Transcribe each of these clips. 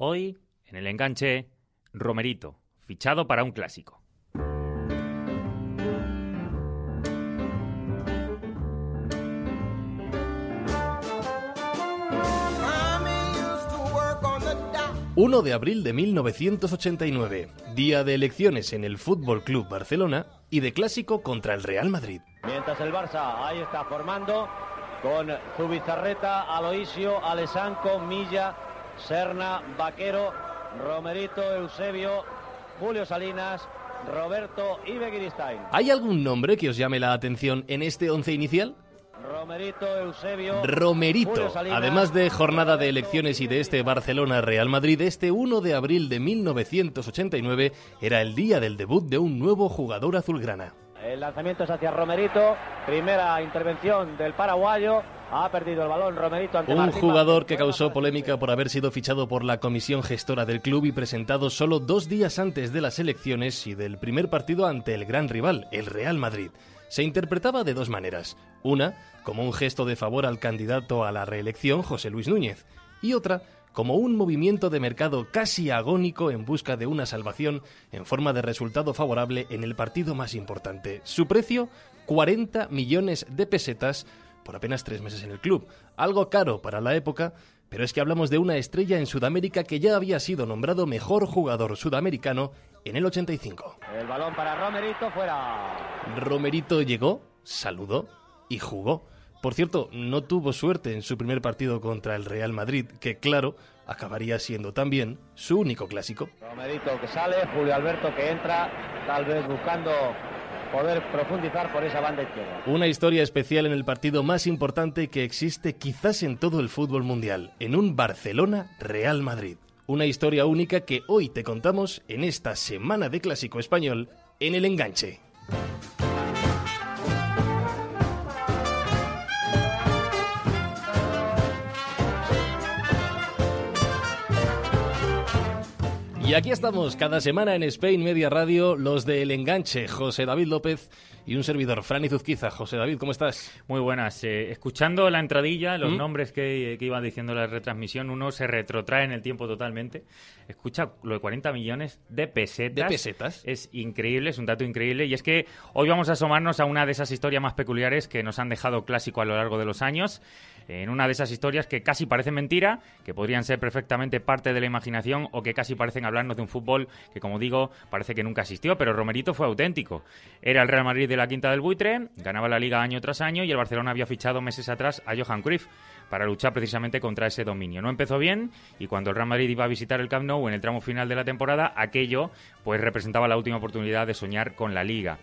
Hoy, en el enganche, Romerito, fichado para un clásico. ...1 de abril de 1989... ...día de elecciones en el Fútbol Club Barcelona... ...y de clásico contra el Real Madrid. Mientras el Barça ahí está formando... ...con Zubizarreta, Aloisio, Alessanco, Milla... Serna, Vaquero, Romerito, Eusebio, Julio Salinas, Roberto y Begiristain. ¿Hay algún nombre que os llame la atención en este once inicial? Romerito, Eusebio. Romerito. Salinas, Además de jornada de elecciones y de este Barcelona-Real Madrid, este 1 de abril de 1989 era el día del debut de un nuevo jugador azulgrana. El lanzamiento es hacia Romerito. Primera intervención del paraguayo. Ha perdido el balón Romerito ante Un Martín jugador que causó polémica por haber sido fichado por la comisión gestora del club y presentado solo dos días antes de las elecciones y del primer partido ante el gran rival, el Real Madrid. Se interpretaba de dos maneras. Una, como un gesto de favor al candidato a la reelección, José Luis Núñez, y otra, como un movimiento de mercado casi agónico en busca de una salvación en forma de resultado favorable en el partido más importante. Su precio, 40 millones de pesetas por apenas tres meses en el club. Algo caro para la época, pero es que hablamos de una estrella en Sudamérica que ya había sido nombrado mejor jugador sudamericano en el 85. El balón para Romerito fuera. Romerito llegó, saludó y jugó. Por cierto, no tuvo suerte en su primer partido contra el Real Madrid, que claro, acabaría siendo también su único clásico. Romerito que sale, Julio Alberto que entra, tal vez buscando poder profundizar por esa banda izquierda. Una historia especial en el partido más importante que existe quizás en todo el fútbol mundial, en un Barcelona-Real Madrid. Una historia única que hoy te contamos en esta semana de clásico español en el enganche. Y aquí estamos cada semana en Spain Media Radio, los de El Enganche, José David López y un servidor, Franny Zuzquiza. José David, ¿cómo estás? Muy buenas. Eh, escuchando la entradilla, los ¿Mm? nombres que, que iba diciendo la retransmisión, uno se retrotrae en el tiempo totalmente. Escucha lo de 40 millones de pesetas. ¿De pesetas? Es increíble, es un dato increíble. Y es que hoy vamos a asomarnos a una de esas historias más peculiares que nos han dejado clásico a lo largo de los años. En una de esas historias que casi parecen mentira, que podrían ser perfectamente parte de la imaginación o que casi parecen hablarnos de un fútbol que, como digo, parece que nunca existió. Pero Romerito fue auténtico. Era el Real Madrid de la Quinta del Buitre, ganaba la Liga año tras año y el Barcelona había fichado meses atrás a Johan Cruyff para luchar precisamente contra ese dominio. No empezó bien y cuando el Real Madrid iba a visitar el Camp Nou en el tramo final de la temporada, aquello pues representaba la última oportunidad de soñar con la Liga.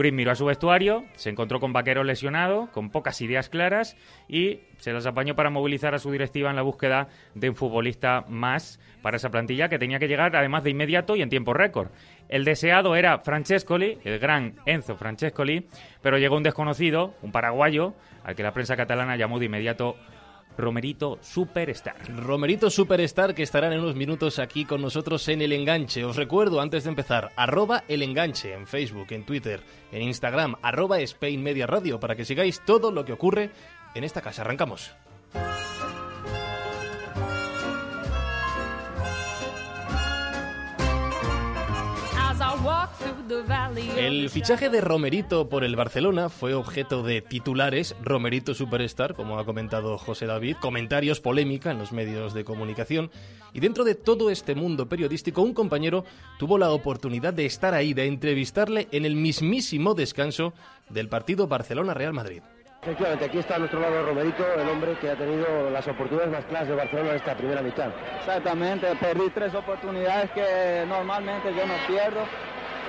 Cruyff miró a su vestuario, se encontró con Vaquero lesionado, con pocas ideas claras y se las apañó para movilizar a su directiva en la búsqueda de un futbolista más para esa plantilla que tenía que llegar además de inmediato y en tiempo récord. El deseado era Francescoli, el gran Enzo Francescoli, pero llegó un desconocido, un paraguayo, al que la prensa catalana llamó de inmediato Romerito Superstar. Romerito Superstar que estarán en unos minutos aquí con nosotros en El Enganche. Os recuerdo antes de empezar, arroba El Enganche en Facebook, en Twitter, en Instagram, arroba Spain Media Radio para que sigáis todo lo que ocurre en esta casa. Arrancamos. El fichaje de Romerito por el Barcelona fue objeto de titulares, Romerito Superstar, como ha comentado José David, comentarios, polémica en los medios de comunicación. Y dentro de todo este mundo periodístico, un compañero tuvo la oportunidad de estar ahí, de entrevistarle en el mismísimo descanso del partido Barcelona-Real Madrid. Efectivamente, aquí está a nuestro lado Romerito, el hombre que ha tenido las oportunidades más claras de Barcelona en esta primera mitad. Exactamente, perdí tres oportunidades que normalmente yo no pierdo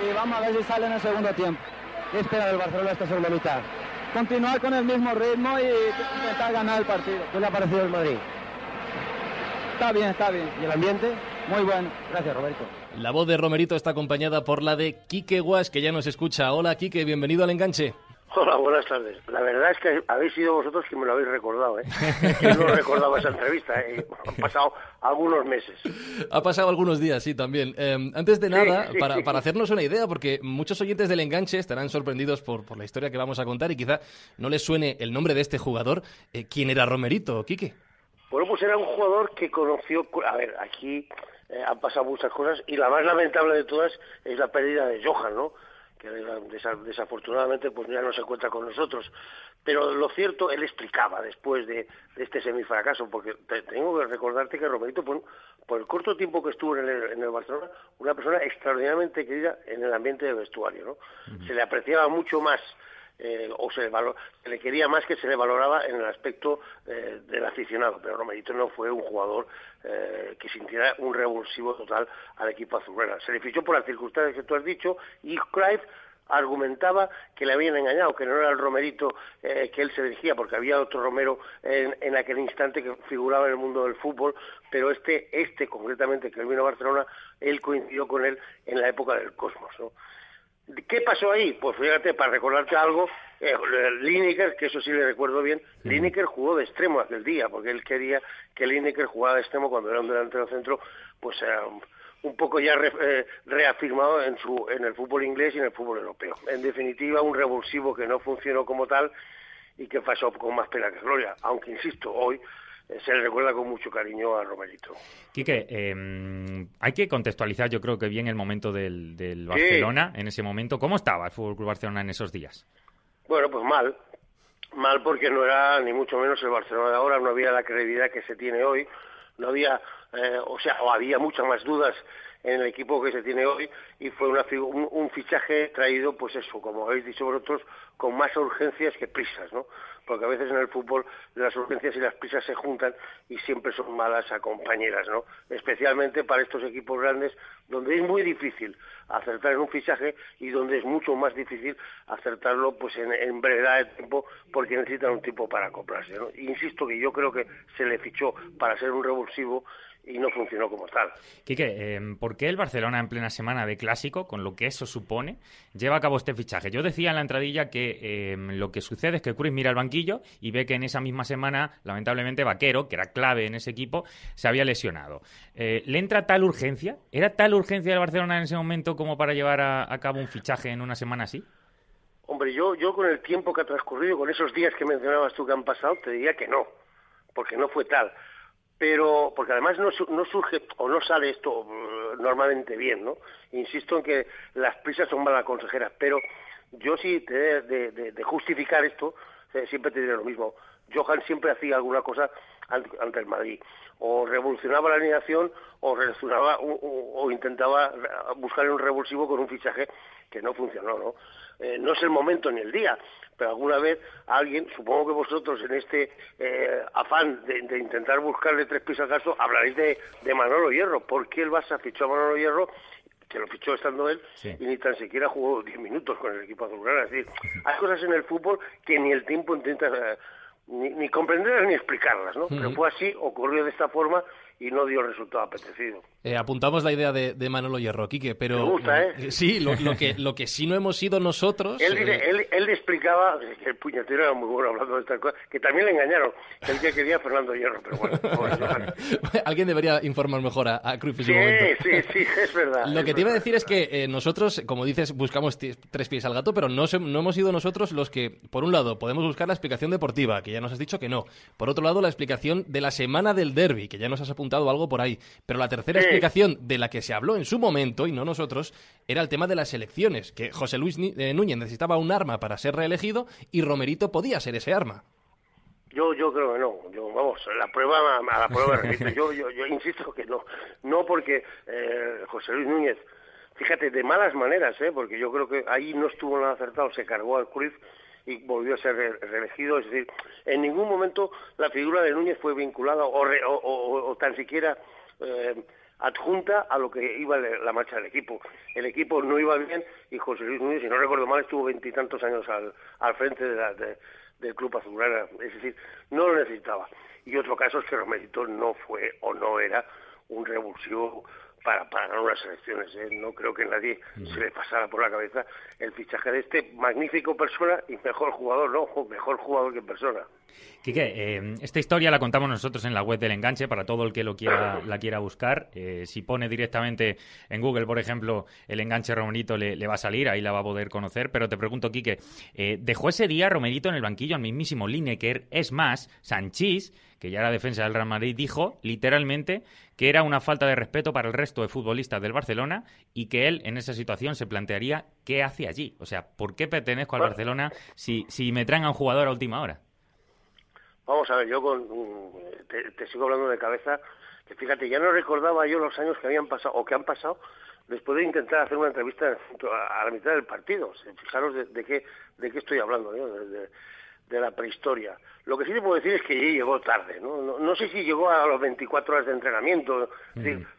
y vamos a ver si sale en el segundo tiempo. ¿Qué espera del Barcelona esta segunda mitad? Continuar con el mismo ritmo y intentar ganar el partido. ¿Qué le ha parecido el Madrid? Está bien, está bien. ¿Y el ambiente? Muy bueno. Gracias, Roberto. La voz de Romerito está acompañada por la de Quique Guas, que ya nos escucha. Hola, Quique, bienvenido al enganche. Hola, buenas tardes. La verdad es que habéis sido vosotros que me lo habéis recordado, ¿eh? Yo no recordaba esa entrevista, ¿eh? Han pasado algunos meses. Ha pasado algunos días, sí, también. Eh, antes de nada, sí, para, sí. para hacernos una idea, porque muchos oyentes del enganche estarán sorprendidos por, por la historia que vamos a contar y quizá no les suene el nombre de este jugador. Eh, ¿Quién era Romerito, Quique? Bueno, pues era un jugador que conoció... A ver, aquí eh, han pasado muchas cosas y la más lamentable de todas es la pérdida de Johan, ¿no? Que desafortunadamente pues ya no se encuentra con nosotros. Pero lo cierto, él explicaba después de, este semifracaso, porque tengo que recordarte que Romerito, por, por, el corto tiempo que estuvo en el, en el, Barcelona, una persona extraordinariamente querida en el ambiente de vestuario, ¿no? Se le apreciaba mucho más eh, o se le, quería más que se le valoraba en el aspecto eh, del aficionado, pero Romerito no fue un jugador eh, que sintiera un revulsivo total al equipo azulgrana. Se le fichó por las circunstancias que tú has dicho y Cruyff argumentaba que le habían engañado, que no era el Romerito que él se dirigía, porque había otro Romero en, en, aquel instante que figuraba en el mundo del fútbol, pero este, este concretamente, que él vino a Barcelona, él coincidió con él en la época del Cosmos. ¿Qué pasó ahí? Pues fíjate, para recordarte algo, eh, Lineker, que eso sí le recuerdo bien, Lineker jugó de extremo aquel día, porque él quería que Lineker jugara de extremo cuando era un delantero centro, pues era un poco ya eh, reafirmado en, su, en el fútbol inglés y en el fútbol europeo. En definitiva, un revulsivo que no funcionó como tal y que pasó con más pena que gloria, aunque insisto, hoy se le recuerda con mucho cariño a Romerito. Quique, eh, hay que contextualizar yo creo que bien el momento del, Barcelona en ese momento. ¿Cómo estaba el Fútbol Club Barcelona en esos días? Bueno, pues mal. Mal porque no era ni mucho menos el Barcelona de ahora, no había la credibilidad que se tiene hoy, no había, eh, o sea, o había muchas más dudas en el equipo que se tiene hoy y fue una, un, un, fichaje traído, pues eso, como habéis dicho vosotros, con más urgencias que prisas, ¿no? Porque a veces en el fútbol las urgencias y las prisas se juntan y siempre son malas a compañeras, ¿no? Especialmente para estos equipos grandes donde es muy difícil acertar en un fichaje y donde es mucho más difícil acertarlo pues en, en brevedad de tiempo porque necesitan un tiempo para acoplarse, ¿no? Insisto que yo creo que se le fichó para ser un revulsivo y no funcionó como tal. Quique, em, ¿por qué el Barcelona en plena semana de clásico, con lo que eso supone, lleva a cabo este fichaje? Yo decía en la entradilla que em, lo que sucede es que Cruz mira al banquillo y ve que en esa misma semana, lamentablemente, Vaquero, que era clave en ese equipo, se había lesionado. Eh, ¿Le entra tal urgencia? ¿Era tal urgencia del Barcelona en ese momento como para llevar a, cabo un fichaje en una semana así? Hombre, yo, yo con el tiempo que ha transcurrido, con esos días que mencionabas tú que han pasado, te diría que no, porque no fue tal pero porque además no, surge o no sale esto uh, normalmente bien, ¿no? Insisto en que las prisas son malas consejeras, pero yo sí de, de, justificar esto, eh, siempre te diré lo mismo. Johan siempre hacía alguna cosa ante, el Madrid, o revolucionaba la alineación o, revolucionaba, o, intentaba buscar un revulsivo con un fichaje que no funcionó, ¿no? Eh, no es el momento ni el día, pero alguna vez alguien, supongo que vosotros en este eh, afán de, intentar buscarle tres pisos al caso, hablaréis de, Manolo Hierro. ¿Por qué el Barça fichó a Manolo Hierro? que lo fichó estando él y ni tan siquiera jugó diez minutos con el equipo azulgrana. Es decir, hay cosas en el fútbol que ni el tiempo intenta eh, ni, ni, comprenderlas ni explicarlas, ¿no? Pero fue así, ocurrió de esta forma y no dio el resultado apetecido. Eh, apuntamos la idea de, Manolo Hierro, Quique, pero... Me gusta, ¿eh? ¿eh? Sí, lo, que, lo que sí no hemos sido nosotros... Él, eh, él, él, explicaba, que el puñetero era muy bueno hablando de estas cosas, que también le engañaron, el que quería Fernando Hierro, pero bueno... Alguien debería informar mejor a, a Cruyff sí, momento. Sí, sí, es verdad. Lo que te iba a decir es que nosotros, como dices, buscamos tres pies al gato, pero no, no hemos sido nosotros los que, por un lado, podemos buscar la explicación deportiva, que ya nos has dicho que no. Por otro lado, la explicación de la semana del derby, que ya nos has apuntado algo por ahí. Pero la tercera explicación de la que se habló en su momento, y no nosotros, era el tema de las elecciones, que José Luis eh, Núñez necesitaba un arma para ser reelegido y Romerito podía ser ese arma. Yo, yo creo que no. Yo, vamos, la prueba, a la prueba yo, yo, yo insisto que no. No porque eh, José Luis Núñez, fíjate, de malas maneras, ¿eh? porque yo creo que ahí no estuvo nada acertado, se cargó al Cruz y volvió a ser reelegido. Es decir, en ningún momento la figura de Núñez fue vinculada o, o, o tan siquiera eh, adjunta a lo que iba la marcha del equipo. El equipo no iba bien y José Luis Núñez, si no recuerdo mal, estuvo veintitantos años al, al frente del club azulgrana. Es decir, no lo necesitaba. Y otro caso es que Romerito no fue o no era un revulsivo para, para ganar unas elecciones. ¿eh? No creo que nadie se le pasara por la cabeza el fichaje de este magnífico persona y mejor jugador, no, mejor jugador que persona. Quique, eh, esta historia la contamos nosotros en la web del enganche para todo el que lo quiera, la quiera buscar. Eh, si pone directamente en Google, por ejemplo, el enganche Romerito le, le, va a salir, ahí la va a poder conocer. Pero te pregunto, Quique, eh, ¿dejó ese día Romerito en el banquillo al mismísimo Lineker? Es más, Sanchís, que ya era defensa del Real Madrid, dijo literalmente que era una falta de respeto para el resto de futbolistas del Barcelona y que él en esa situación se plantearía qué hace allí. O sea, ¿por qué pertenezco al Barcelona si, si me traen a un jugador a última hora? Vamos a ver, yo con, te, sigo hablando de cabeza, que fíjate, ya no recordaba yo los años que habían pasado o que han pasado después de intentar hacer una entrevista a la mitad del partido. Fijaros de, qué, de qué estoy hablando, ¿no? de, la prehistoria. Lo que sí te puedo decir es que llegó tarde, ¿no? No, sé si llegó a los 24 horas de entrenamiento.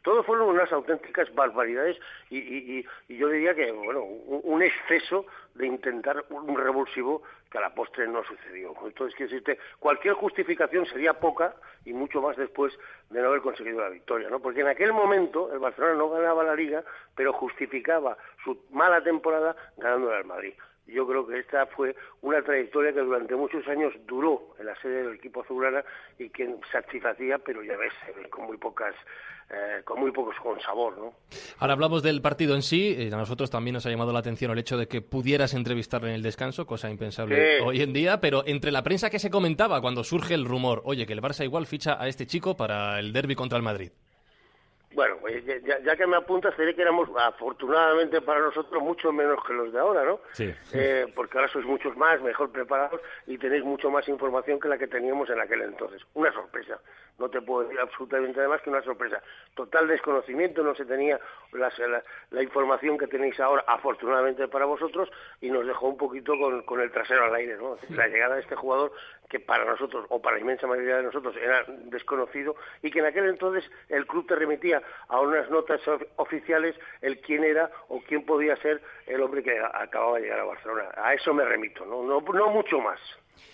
todo fueron unas auténticas barbaridades y, y, y, yo diría que, bueno, un exceso de intentar un revulsivo que a la postre no sucedió. Entonces, quiero decirte, cualquier justificación sería poca y mucho más después de no haber conseguido la victoria, ¿no? Porque en aquel momento el Barcelona no ganaba la Liga, pero justificaba su mala temporada ganando al Madrid. Yo creo que esta fue una trayectoria que durante muchos años duró en la sede del equipo azulgrana y que satisfacía, pero ya ves, con muy pocas eh, con muy pocos con sabor, ¿no? Ahora hablamos del partido en sí. Eh, a nosotros también nos ha llamado la atención el hecho de que pudieras entrevistarle en el descanso, cosa impensable hoy en día. Pero entre la prensa que se comentaba cuando surge el rumor, oye, que el Barça igual ficha a este chico para el derby contra el Madrid. Bueno, pues ya, que me apuntas, diré que éramos, afortunadamente para nosotros, mucho menos que los de ahora, ¿no? Sí. Eh, porque ahora sois muchos más, mejor preparados y tenéis mucho más información que la que teníamos en aquel entonces. Una sorpresa. No te puedo decir absolutamente nada más que una sorpresa. Total desconocimiento, no se tenía la, información que tenéis ahora, afortunadamente para vosotros, y nos dejó un poquito con, con el trasero al aire, ¿no? La llegada de este jugador que para nosotros, o para la inmensa mayoría de nosotros, era desconocido y que en aquel entonces el club te remitía a unas notas oficiales el quién era o quién podía ser el hombre que acababa de llegar a Barcelona. A eso me remito, no, no, no mucho más.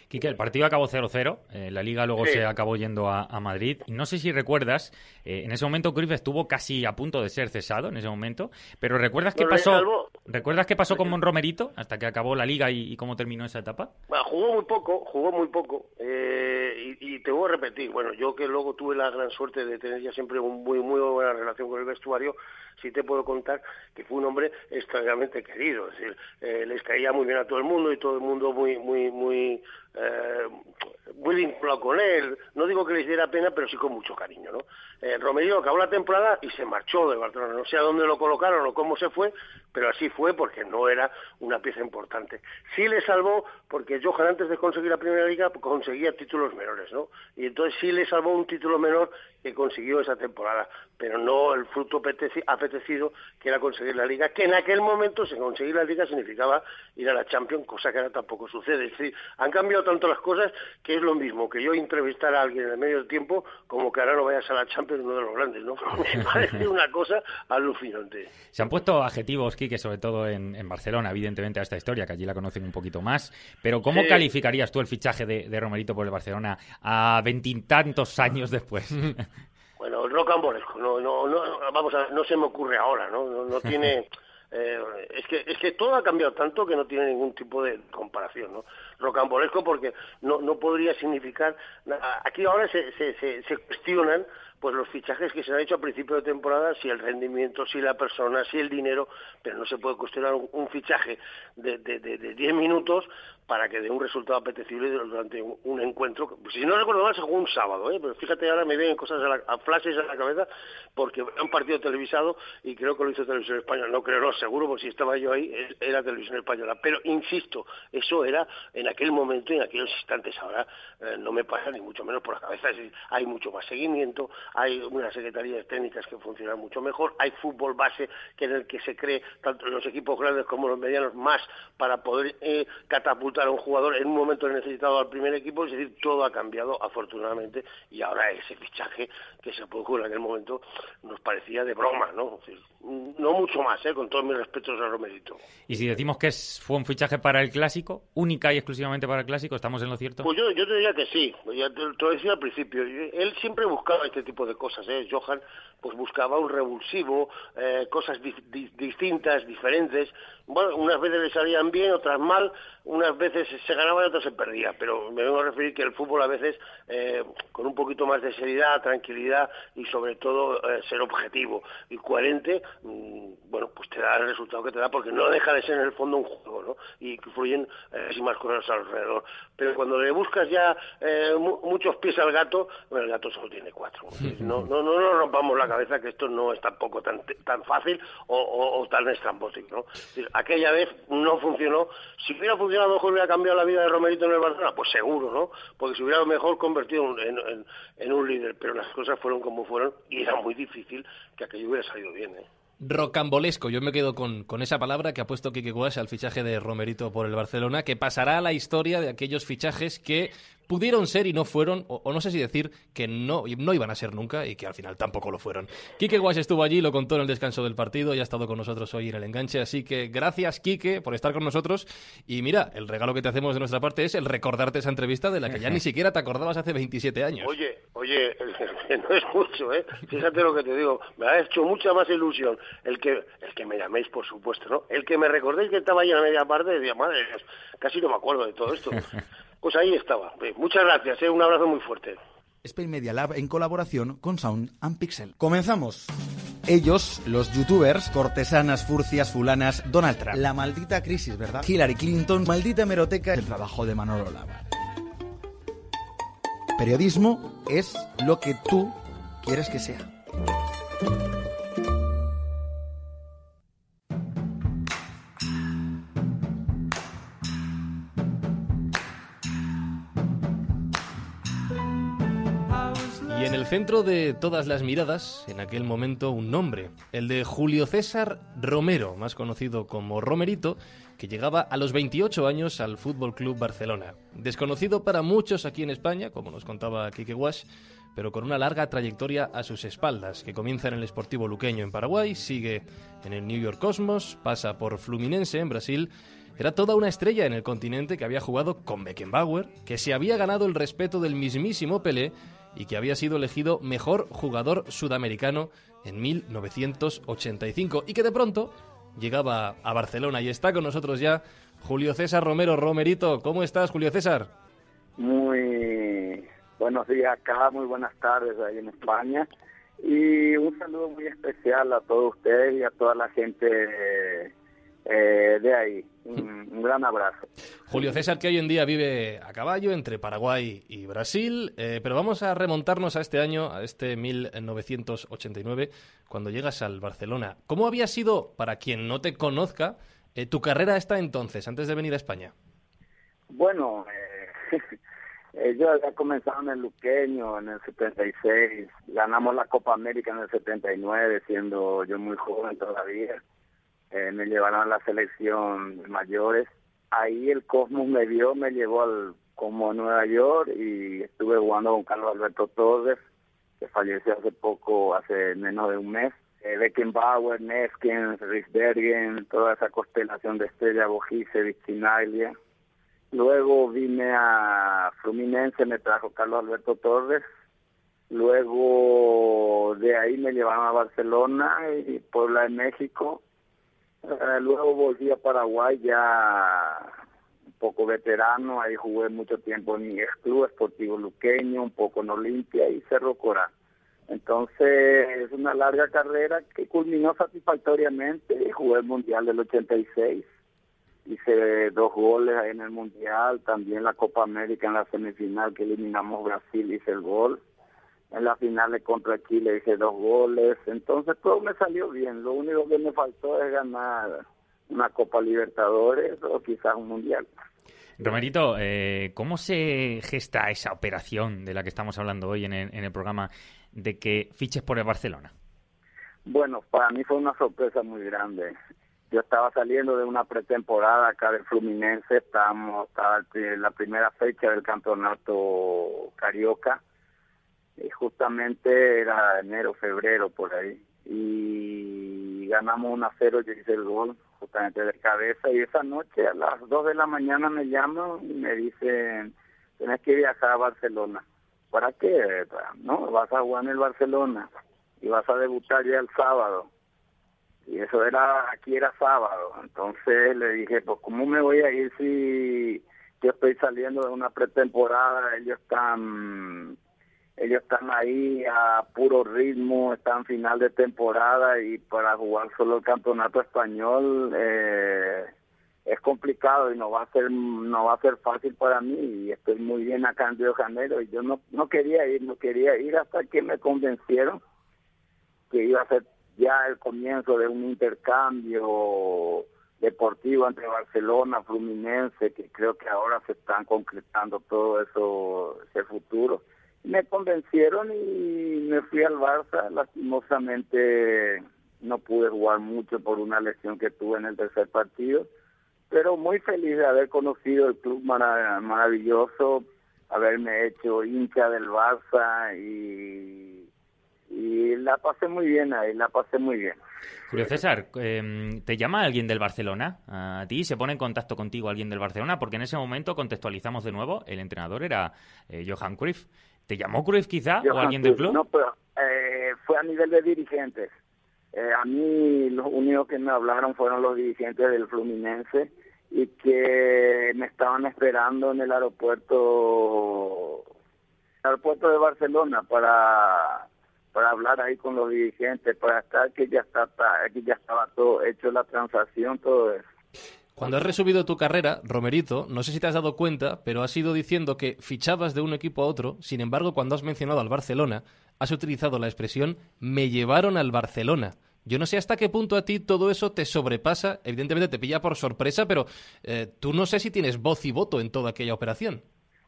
Quique, el partido acabó 0-0, eh, la liga luego se acabó yendo a, Madrid. No sé si recuerdas, eh, en ese momento Cruyff estuvo casi a punto de ser cesado en ese momento, pero ¿recuerdas qué pasó? ¿Recuerdas qué pasó con Monromerito hasta que acabó la liga y, cómo terminó esa etapa? jugó muy poco, jugó muy poco. Eh, y, te voy a repetir, bueno, yo que luego tuve la gran suerte de tener ya siempre un muy, muy buena relación con el vestuario, sí te puedo contar que fue un hombre extraordinariamente querido. Es decir, eh, les caía muy bien a todo el mundo y todo el mundo muy, muy, muy, eh, muy vinculado con él. No digo que les diera pena, pero sí con mucho cariño, ¿no? Eh, Romerio acabó la temporada y se marchó de Barcelona. No sé a dónde lo colocaron o cómo se fue, pero así fue porque no era una pieza importante. Sí le salvó porque Johan antes de conseguir la primera liga conseguía títulos menores, ¿no? Y entonces sí le salvó un título menor que consiguió esa temporada, pero no el fruto apetecido que era conseguir la liga, que en aquel momento sin conseguir la liga significaba ir a la Champions, cosa que ahora tampoco sucede. Es decir, han cambiado tanto las cosas que es lo mismo que yo entrevistar a alguien en el medio del tiempo como que ahora no vayas a la Champions uno de los grandes, ¿no? Me parece una cosa alucinante. Se han puesto adjetivos, Quique, sobre todo en, Barcelona, evidentemente, a esta historia, que allí la conocen un poquito más, pero ¿cómo calificarías tú el fichaje de, de Romerito por el Barcelona a veintitantos años después? Bueno, rocambolesco, no, no, no, vamos a, no se me ocurre ahora, ¿no? No, tiene, eh, es que es que todo ha cambiado tanto que no tiene ningún tipo de comparación, ¿no? Rocambolesco porque no, no podría significar, aquí ahora se, se, se, se cuestionan pues los fichajes que se han hecho a principio de temporada, si el rendimiento, si la persona, si el dinero, pero no se puede cuestionar un, fichaje de 10 de, de, minutos para que dé un resultado apetecible durante un, encuentro. Si no recuerdo mal, se jugó un sábado, ¿eh? pero fíjate, ahora me vienen cosas a, flashes a la cabeza porque era un partido televisado y creo que lo hizo Televisión Española. No creo, no, seguro, porque si estaba yo ahí, era Televisión Española. Pero insisto, eso era en aquel momento, en aquellos instantes. Ahora eh, no me pasa ni mucho menos por la cabeza. hay mucho más seguimiento, hay unas secretarías técnicas que funcionan mucho mejor, hay fútbol base que en el que se cree tanto los equipos grandes como los medianos más para poder eh, catapultar a un jugador en un momento necesitado al primer equipo, es decir, todo ha cambiado afortunadamente y ahora ese fichaje que se produjo en aquel momento nos parecía de broma, ¿no? no mucho más, ¿eh? con todos mis respetos a Romerito. Y si decimos que fue un fichaje para el Clásico, única y exclusivamente para el Clásico, ¿estamos en lo cierto? Pues yo, yo te diría que sí, ya te, lo decía al principio, él siempre buscaba este tipo de cosas. ¿eh? Johan pues buscaba un revulsivo, eh, cosas distintas, diferentes. Bueno, unas veces le salían bien, otras mal, unas veces se ganaba y otras se perdía. Pero me vengo a referir que el fútbol a veces, eh, con un poquito más de seriedad, tranquilidad y sobre todo eh, ser objetivo y coherente, mm, bueno, pues te da el resultado que te da porque no deja de ser en el fondo un juego, ¿no? Y fluyen eh, sin más cosas alrededor. Pero cuando le buscas ya muchos pies al gato, bueno, el gato solo tiene cuatro. No, no nos rompamos la cabeza que esto no es tampoco tan, tan fácil o, tan estrambótico. ¿no? aquella vez no funcionó. Si hubiera funcionado, mejor hubiera cambiado la vida de Romerito en el Barcelona, pues seguro, ¿no? Porque se hubiera mejor convertido en, un líder, pero las cosas fueron como fueron y era muy difícil que aquello hubiera salido bien. ¿eh? Rocambolesco, yo me quedo con, con, esa palabra que ha puesto Kike Guas al fichaje de Romerito por el Barcelona, que pasará a la historia de aquellos fichajes que pudieron ser y no fueron, o, no sé si decir que no, no iban a ser nunca y que al final tampoco lo fueron. Quique Guas estuvo allí, lo contó en el descanso del partido y ha estado con nosotros hoy en el enganche, así que gracias Quique por estar con nosotros y mira, el regalo que te hacemos de nuestra parte es el recordarte esa entrevista de la que ya ni siquiera te acordabas hace 27 años. Oye, oye, no es mucho, ¿eh? Fíjate lo que te digo, me ha hecho mucha más ilusión el que, el que me llaméis, por supuesto, ¿no? El que me recordéis que estaba ahí en la media parte, decía, madre, casi no me acuerdo de todo esto. Pues ahí estaba. Muchas gracias, ¿eh? un abrazo muy fuerte. Spain Media Lab en colaboración con Sound and Pixel. Comenzamos. Ellos, los youtubers, cortesanas, furcias, fulanas, Donald Trump. La maldita crisis, ¿verdad? Hillary Clinton, maldita hemeroteca, el trabajo de Manolo Lava. Periodismo es lo que tú quieres que sea. Centro de todas las miradas, en aquel momento, un nombre, el de Julio César Romero, más conocido como Romerito, que llegaba a los 28 años al Fútbol Club Barcelona. Desconocido para muchos aquí en España, como nos contaba Kike Wash, pero con una larga trayectoria a sus espaldas, que comienza en el Sportivo Luqueño en Paraguay, sigue en el New York Cosmos, pasa por Fluminense en Brasil era toda una estrella en el continente que había jugado con Beckenbauer, que se había ganado el respeto del mismísimo Pelé y que había sido elegido mejor jugador sudamericano en 1985 y que de pronto llegaba a Barcelona y está con nosotros ya Julio César Romero Romerito. ¿Cómo estás, Julio César? Muy buenos días acá, muy buenas tardes ahí en España y un saludo muy especial a todos ustedes y a toda la gente eh, de ahí. Un, gran abrazo. Julio César, que hoy en día vive a caballo entre Paraguay y Brasil, eh, pero vamos a remontarnos a este año, a este 1989, cuando llegas al Barcelona. ¿Cómo había sido, para quien no te conozca, eh, tu carrera hasta entonces, antes de venir a España? Bueno, yo había comenzado en el Luqueño en el 76, ganamos la Copa América en el 79, siendo yo muy joven todavía eh, me llevaron a la selección mayores. Ahí el Cosmos me vio, me llevó al como a Nueva York y estuve jugando con Carlos Alberto Torres, que falleció hace poco, hace menos de un mes. Eh, Beckenbauer, Neskens, Riksbergen, toda esa constelación de estrella, Bojice, Victinaglia. Luego vine a Fluminense, me trajo Carlos Alberto Torres. Luego de ahí me llevaron a Barcelona y Puebla de México eh, luego volví a Paraguay ya un poco veterano, ahí jugué mucho tiempo en mi club Esportivo Luqueño, un poco en Olimpia y Cerro Corá. Entonces es una larga carrera que culminó satisfactoriamente, jugué el Mundial del 86, hice dos goles ahí en el Mundial, también la Copa América en la semifinal que eliminamos Brasil, hice el gol en la final contra Chile hice dos goles, entonces todo me salió bien. Lo único que me faltó es ganar una Copa Libertadores o quizás un Mundial. Romerito, eh, ¿cómo se gesta esa operación de la que estamos hablando hoy en el, en el programa de que fiches por el Barcelona? Bueno, para mí fue una sorpresa muy grande. Yo estaba saliendo de una pretemporada acá del Fluminense, estábamos, estaba en la primera fecha del campeonato Carioca y justamente era enero, febrero, por ahí. Y ganamos un a 0, yo hice el gol justamente de cabeza. Y esa noche a las 2 de la mañana me llaman y me dicen, tenés que viajar a Barcelona. ¿para qué? No, vas a jugar en el Barcelona y vas a debutar ya el sábado. Y eso era, aquí era sábado. Entonces le dije, pues ¿cómo me voy a ir si yo estoy saliendo de una pretemporada? Ellos están ellos están ahí a puro ritmo, están final de temporada y para jugar solo el campeonato español eh, es complicado y no va a ser no va a ser fácil para mí y estoy muy bien acá en Río Janeiro y yo no no quería ir, no quería ir hasta que me convencieron que iba a ser ya el comienzo de un intercambio deportivo entre Barcelona, Fluminense, que creo que ahora se están concretando todo eso, ese futuro me convencieron y me fui al Barça. Lastimosamente no pude jugar mucho por una lesión que tuve en el tercer partido, pero muy feliz de haber conocido el club maravilloso, haberme hecho hincha del Barça y, y la pasé muy bien ahí, la pasé muy bien. Julio César, em, ¿te llama alguien del Barcelona a ti? ¿Se pone en contacto contigo alguien del Barcelona? Porque en ese momento contextualizamos de nuevo, el entrenador era eh, Johan Cruyff. ¿Te llamó Cruyff quizá o alguien del club? No, pero eh, fue a nivel de dirigentes. Eh, a mí los únicos que me hablaron fueron los dirigentes del Fluminense y que me estaban esperando en el aeropuerto, aeropuerto de Barcelona para para hablar ahí con los dirigentes, para estar que ya está, que ya estaba todo hecho la transacción, todo eso. Cuando has resubido tu carrera, Romerito, no sé si te has dado cuenta, pero has ido diciendo que fichabas de un equipo a otro. Sin embargo, cuando has mencionado al Barcelona, has utilizado la expresión me llevaron al Barcelona. Yo no sé hasta qué punto a ti todo eso te sobrepasa. Evidentemente te pilla por sorpresa, pero eh, tú no sé si tienes voz y voto en toda aquella operación.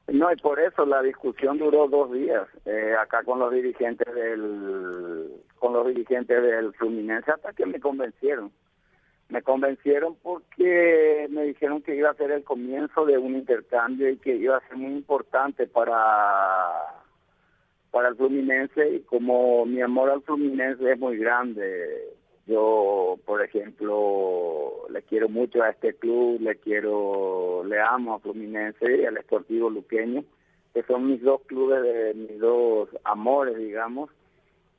No, y por eso la discusión duró dos días eh, acá con los dirigentes del con los dirigentes del Fluminense hasta que me convencieron me convencieron porque me dijeron que iba a ser el comienzo de un intercambio y que iba a ser muy importante para para el Fluminense. Y como mi amor al Fluminense es muy grande yo por ejemplo le quiero mucho a este club le quiero le amo a Fluminense y al Esportivo Luqueño que son mis dos clubes de mis dos amores digamos.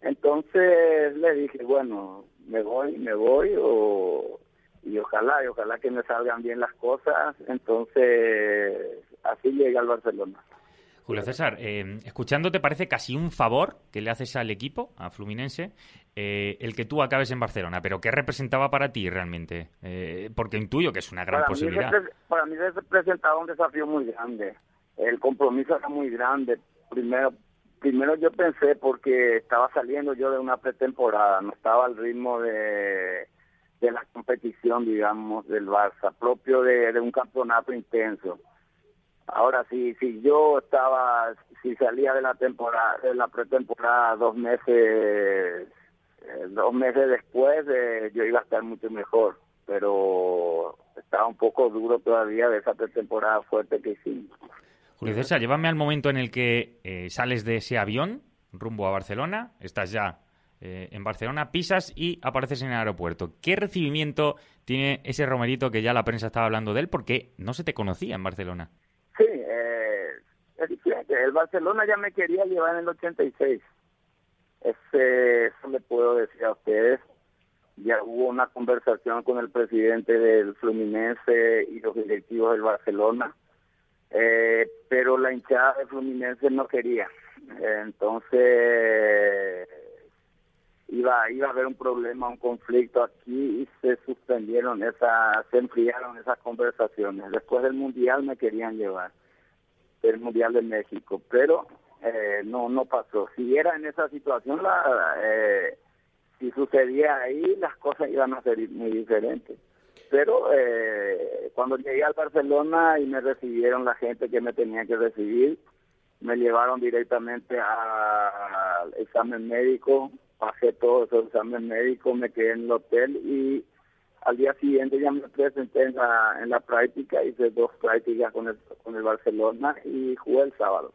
Entonces le dije bueno me voy me voy o y ojalá, y ojalá que me salgan bien las cosas, entonces así llega al Barcelona. Julio César, eh, escuchándote parece casi un favor que le haces al equipo, a Fluminense, eh, el que tú acabes en Barcelona, pero ¿qué representaba para ti realmente? Eh, porque intuyo que es una gran posibilidad. para mí representaba un desafío muy grande, el compromiso era muy grande. Primero, primero yo pensé porque estaba saliendo yo de una pretemporada, no estaba al ritmo de la competición, digamos, del Barça, propio de, un campeonato intenso. Ahora, si, si yo estaba, si salía de la temporada, de la pretemporada dos meses, eh, dos meses después, eh, yo iba a estar mucho mejor, pero estaba un poco duro todavía de esa pretemporada fuerte que hicimos. Julio César, llévame al momento en el que eh, sales de ese avión rumbo a Barcelona, estás ya eh, en Barcelona, pisas y apareces en el aeropuerto. ¿Qué recibimiento tiene ese Romerito que ya la prensa estaba hablando de él? Porque no se te conocía en Barcelona. Sí, eh, es diferente. El Barcelona ya me quería llevar en el 86. Ese, eso le puedo decir a ustedes. Ya hubo una conversación con el presidente del Fluminense y los directivos del Barcelona. Eh, pero la hinchada del Fluminense no quería. Entonces iba iba a haber un problema, un conflicto aquí y se suspendieron esas, se enfriaron esas conversaciones. Después del mundial me querían llevar, el mundial de México, pero eh, no no pasó. Si era en esa situación, la eh, si sucedía ahí, las cosas iban a ser muy diferentes. Pero eh, cuando llegué al Barcelona y me recibieron la gente que me tenía que recibir, me llevaron directamente al examen médico, pasé todo ese examen médico, me quedé en el hotel y al día siguiente ya me presenté en la, en la práctica, hice dos prácticas con el, con el Barcelona y jugué el sábado.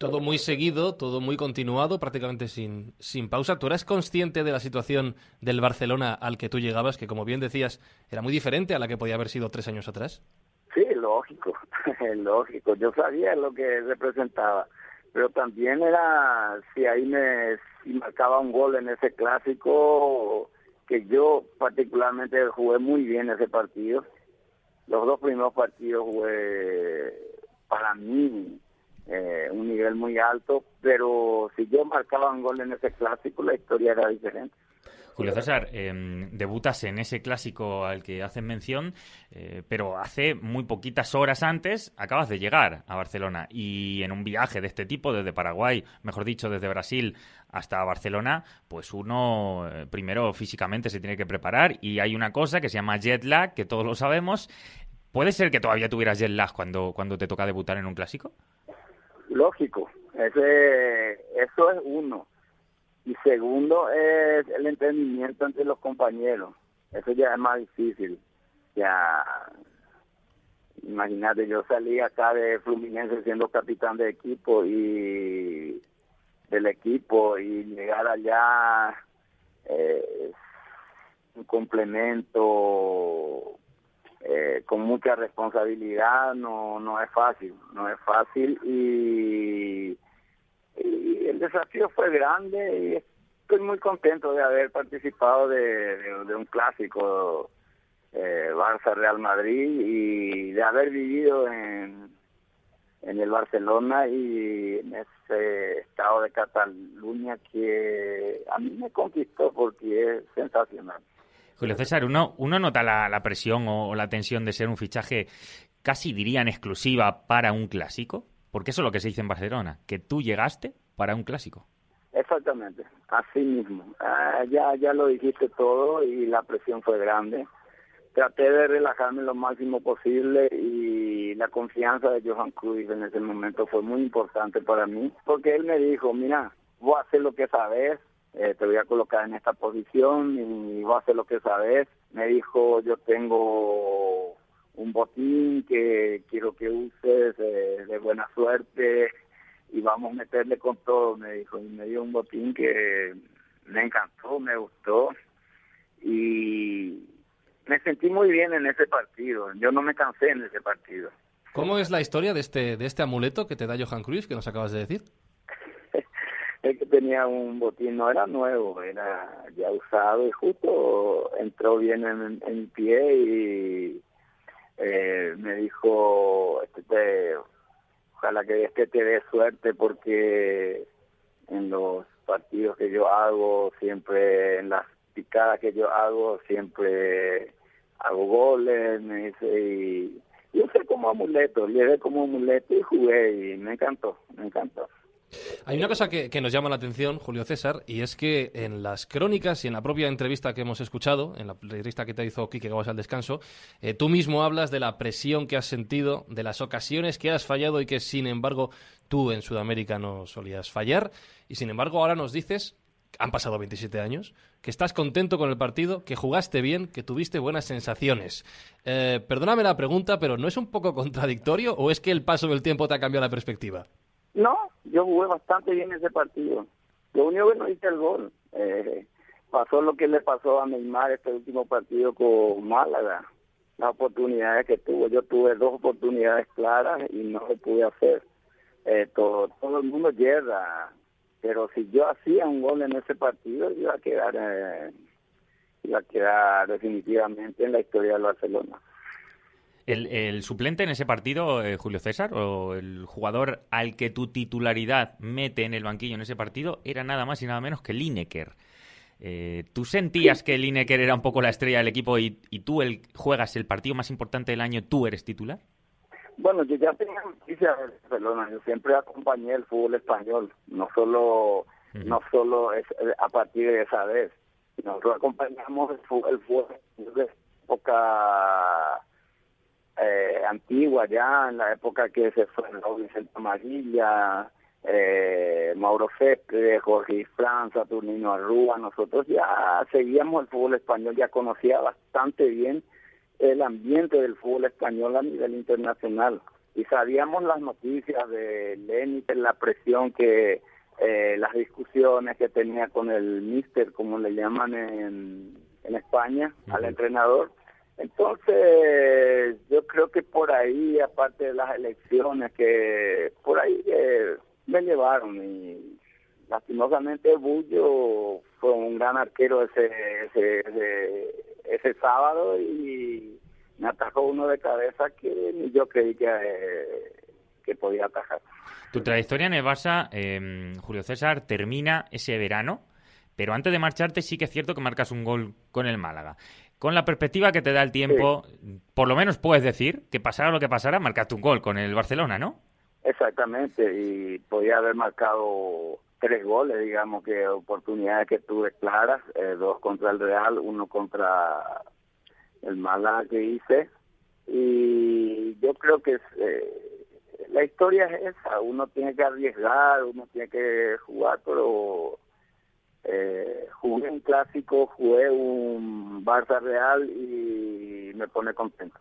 Todo muy seguido, todo muy continuado, prácticamente sin, sin pausa. ¿Tú eras consciente de la situación del Barcelona al que tú llegabas, que como bien decías, era muy diferente a la que podía haber sido tres años atrás? Sí, lógico, lógico. Yo sabía lo que representaba pero también era, si ahí me marcaba un gol en ese clásico, que yo particularmente jugué muy bien ese partido. Los dos primeros partidos jugué para mí eh, un nivel muy alto, pero si yo marcaba un gol en ese clásico, la historia era diferente. Julio César, em, debutas en ese clásico al que hacen mención, eh, pero hace muy poquitas horas antes acabas de llegar a Barcelona y en un viaje de este tipo, desde Paraguay, mejor dicho, desde Brasil hasta Barcelona, pues uno eh, primero físicamente se tiene que preparar y hay una cosa que se llama jet lag, que todos lo sabemos. ¿Puede ser que todavía tuvieras jet lag cuando, cuando te toca debutar en un clásico? Lógico, ese, eso es uno y segundo es el entendimiento entre los compañeros. Eso ya es más difícil. Ya, imagínate, yo salí acá de Fluminense siendo capitán de equipo y del equipo y llegar allá eh, un complemento eh, con mucha responsabilidad no no es fácil no es fácil y el desafío fue grande y estoy muy contento de haber participado de, un clásico eh, Barça-Real Madrid y de haber vivido en, en el Barcelona y en ese estado de Cataluña que a mí me conquistó porque es sensacional. Julio César, uno, uno nota la, presión o, la tensión de ser un fichaje casi dirían exclusiva para un clásico. Porque eso es lo que se dice en Barcelona, que tú llegaste para un clásico. Exactamente, así mismo. Ah, ya, ya lo dijiste todo y la presión fue grande. Traté de relajarme lo máximo posible y la confianza de Johan Cruyff en ese momento fue muy importante para mí, porque él me dijo, mira, voy a hacer lo que sabes, eh, te voy a colocar en esta posición y voy a hacer lo que sabes. Me dijo, yo tengo un botín que quiero que uses eh, de buena suerte y vamos a meterle con todo, me dijo, y me dio un botín que me encantó, me gustó y me sentí muy bien en ese partido, yo no me cansé en ese partido. ¿Cómo es la historia de este, de este amuleto que te da Johan Cruyff, que nos acabas de decir? Es que tenía un botín, no era nuevo, era ya usado y justo entró bien en, pie y eh, me dijo, este ojalá que este te dé suerte porque en los partidos que yo hago, siempre en las picadas que yo hago, siempre hago goles, me dice, y yo sé como amuleto, llegué como amuleto y jugué y me encantó, me encantó. Hay una cosa que, nos llama la atención, Julio César, y es que en las crónicas y en la propia entrevista que hemos escuchado, en la entrevista que te hizo Quique Gabas al descanso, eh, tú mismo hablas de la presión que has sentido, de las ocasiones que has fallado y que, sin embargo, tú en Sudamérica no solías fallar. Y, sin embargo, ahora nos dices, han pasado 27 años, que estás contento con el partido, que jugaste bien, que tuviste buenas sensaciones. Eh, perdóname la pregunta, pero ¿no es un poco contradictorio o es que el paso del tiempo te ha cambiado la perspectiva? No, yo jugué bastante bien ese partido. Lo único que no hice el gol. Eh, pasó lo que le pasó a Neymar este último partido con Málaga. Las oportunidades que tuvo. Yo tuve dos oportunidades claras y no lo pude hacer. Eh, todo, todo el mundo yerra. Pero si yo hacía un gol en ese partido, iba a quedar, eh, iba a quedar definitivamente en la historia del Barcelona. El, suplente en ese partido, eh, Julio César, o el jugador al que tu titularidad mete en el banquillo en ese partido, era nada más y nada menos que Lineker. Eh, ¿Tú sentías que Lineker era un poco la estrella del equipo y, tú el, juegas el partido más importante del año, tú eres titular? Bueno, yo ya tenía noticias de Barcelona, yo siempre acompañé el fútbol español, no solo, no solo es, eh, a partir de esa vez, nosotros acompañamos el fútbol, el fútbol de época eh, antigua ya, en la época que se fue Vicente Amarilla, eh, Mauro Céspedes, Jorge Fran, Saturnino Arrúa, nosotros ya seguíamos el fútbol español, ya conocía bastante bien el ambiente del fútbol español a nivel internacional. Y sabíamos las noticias de Lenin, la presión que, eh, las discusiones que tenía con el mister, como le llaman en, en España, al entrenador, entonces, yo creo que por ahí, aparte de las elecciones, que por ahí eh, me llevaron y lastimosamente Bullo fue un gran arquero ese, ese, ese, ese sábado y me atajó uno de cabeza que ni yo creí que, eh, que podía atajar. Tu trayectoria en el Barça, eh, Julio César, termina ese verano, pero antes de marcharte sí que es cierto que marcas un gol con el Málaga. Con la perspectiva que te da el tiempo, por lo menos puedes decir que pasara lo que pasara, marcaste un gol con el Barcelona, ¿no? Exactamente, y podía haber marcado tres goles, digamos que oportunidades que tuve claras, eh, dos contra el Real, uno contra el Málaga que hice, y yo creo que eh, la historia es esa, uno tiene que arriesgar, uno tiene que jugar, pero eh, jugué un clásico, jugué un Barça Real y me pone contento.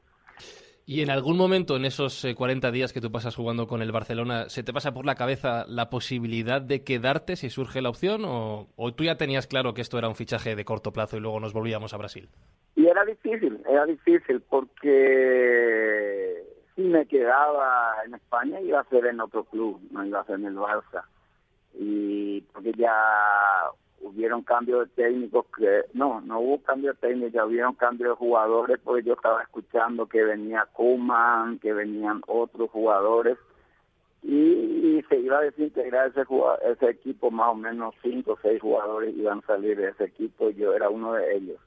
¿Y en algún momento en esos 40 eh, días que tú pasas jugando con el Barcelona, se te pasa por la cabeza la posibilidad de quedarte si surge la opción? ¿O, tú ya tenías claro que esto era un fichaje de corto plazo y luego nos volvíamos a Brasil? Y era difícil, era difícil porque si me quedaba en España iba a ser en otro club, no iba a ser en el Barça. Y porque ya hubieron cambios de técnicos que no no hubo cambio de técnicos hubieron cambios de jugadores porque yo estaba escuchando que venía Kuman que venían otros jugadores y, se iba a desintegrar ese equipo más o menos cinco o seis jugadores iban a salir de ese equipo y yo era uno de ellos.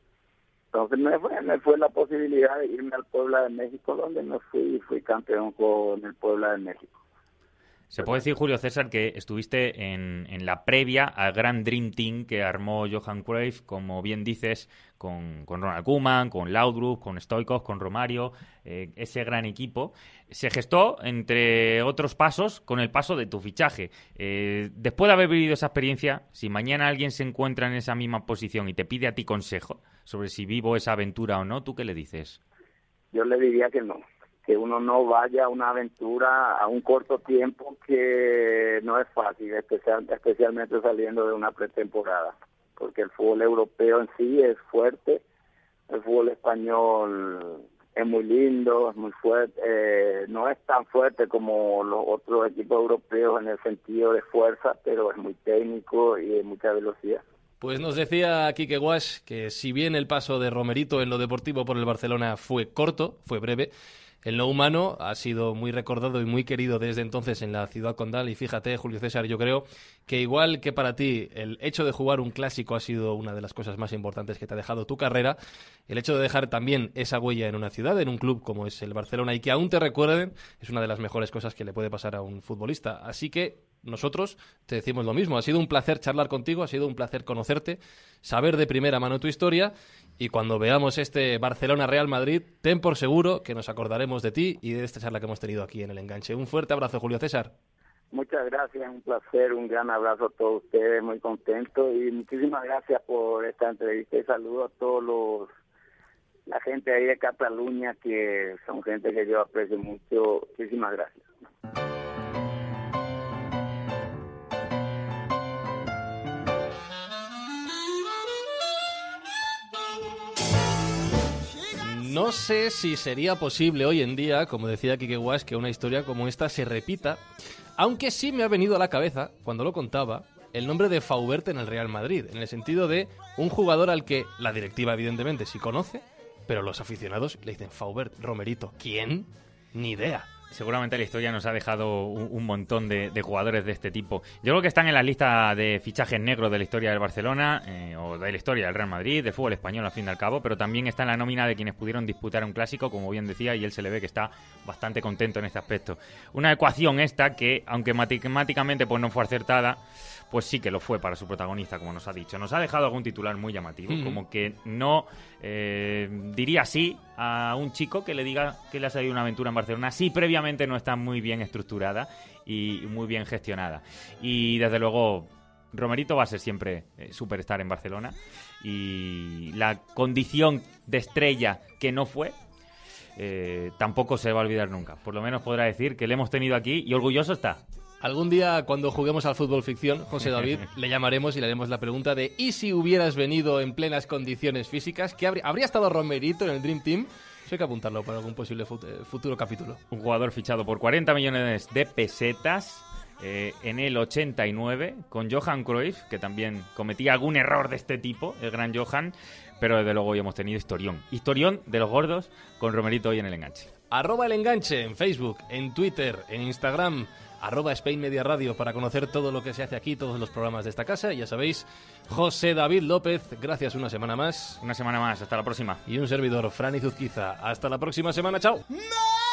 Entonces me fue, me fue la posibilidad de irme al Puebla de México donde me fui fui campeón con el Puebla de México se puede decir, Julio César, que estuviste en, en, la previa al gran Dream Team que armó Johan Cruyff, como bien dices, con, con Ronald Koeman, con Laudrup, con Stoikov, con Romario, eh, ese gran equipo. Se gestó, entre otros pasos, con el paso de tu fichaje. Eh, después de haber vivido esa experiencia, si mañana alguien se encuentra en esa misma posición y te pide a ti consejo sobre si vivo esa aventura o no, ¿tú qué le dices? Yo le diría que no que uno no vaya a una aventura a un corto tiempo que no es fácil, especial, especialmente saliendo de una pretemporada, porque el fútbol europeo en sí es fuerte, el fútbol español es muy lindo, es muy fuerte, eh, no es tan fuerte como los otros equipos europeos en el sentido de fuerza, pero es muy técnico y de mucha velocidad. Pues nos decía Quique Guas que si bien el paso de Romerito en lo deportivo por el Barcelona fue corto, fue breve, el no humano ha sido muy recordado y muy querido desde entonces en la ciudad condal y fíjate, Julio César, yo creo que igual que para ti el hecho de jugar un clásico ha sido una de las cosas más importantes que te ha dejado tu carrera, el hecho de dejar también esa huella en una ciudad, en un club como es el Barcelona y que aún te recuerden, es una de las mejores cosas que le puede pasar a un futbolista. Así que nosotros te decimos lo mismo. Ha sido un placer charlar contigo, ha sido un placer conocerte, saber de primera mano tu historia y cuando veamos este Barcelona-Real Madrid, ten por seguro que nos acordaremos de ti y de esta charla que hemos tenido aquí en el enganche. Un fuerte abrazo, Julio César. Muchas gracias, un placer, un gran abrazo a todos ustedes, muy contento y muchísimas gracias por esta entrevista y saludo a todos los la gente ahí de Cataluña que son gente que yo aprecio mucho. Muchísimas gracias. No sé si sería posible hoy en día, como decía Kike Guas, que una historia como esta se repita, aunque sí me ha venido a la cabeza, cuando lo contaba, el nombre de Faubert en el Real Madrid, en el sentido de un jugador al que la directiva evidentemente sí conoce, pero los aficionados le dicen Faubert, Romerito, ¿quién? Ni idea seguramente la historia nos ha dejado un, montón de, jugadores de este tipo. Yo creo que están en la lista de fichajes negros de la historia del Barcelona, eh, o de la historia del Real Madrid, de fútbol español al fin y al cabo, pero también está en la nómina de quienes pudieron disputar un clásico, como bien decía, y él se le ve que está bastante contento en este aspecto. Una ecuación esta que, aunque matemáticamente pues no fue acertada, pues sí que lo fue para su protagonista, como nos ha dicho. Nos ha dejado algún titular muy llamativo, como que no eh, diría sí a un chico que le diga que le ha salido una aventura en Barcelona si previamente no está muy bien estructurada y muy bien gestionada. Y desde luego, Romerito va a ser siempre eh, superstar en Barcelona y la condición de estrella que no fue, eh, tampoco se va a olvidar nunca. Por lo menos podrá decir que le hemos tenido aquí y orgulloso está. Algún día, cuando juguemos al fútbol ficción, José David, le llamaremos y le haremos la pregunta de ¿y si hubieras venido en plenas condiciones físicas? ¿Qué habría, ¿Habría estado Romerito en el Dream Team? hay que apuntarlo para algún posible futuro capítulo. Un jugador fichado por 40 millones de pesetas eh, en el 89 con Johan Cruyff, que también cometía algún error de este tipo, el gran Johan, pero desde luego hoy hemos tenido historión. Historión de los gordos con Romerito hoy en el enganche. Arroba el enganche en Facebook, en Twitter, en Instagram, arroba Spain Media Radio para conocer todo lo que se hace aquí, todos los programas de esta casa. Y ya sabéis, José David López, gracias una semana más. Una semana más, hasta la próxima. Y un servidor, Fran Izuzquiza. Hasta la próxima semana, chao. ¡No!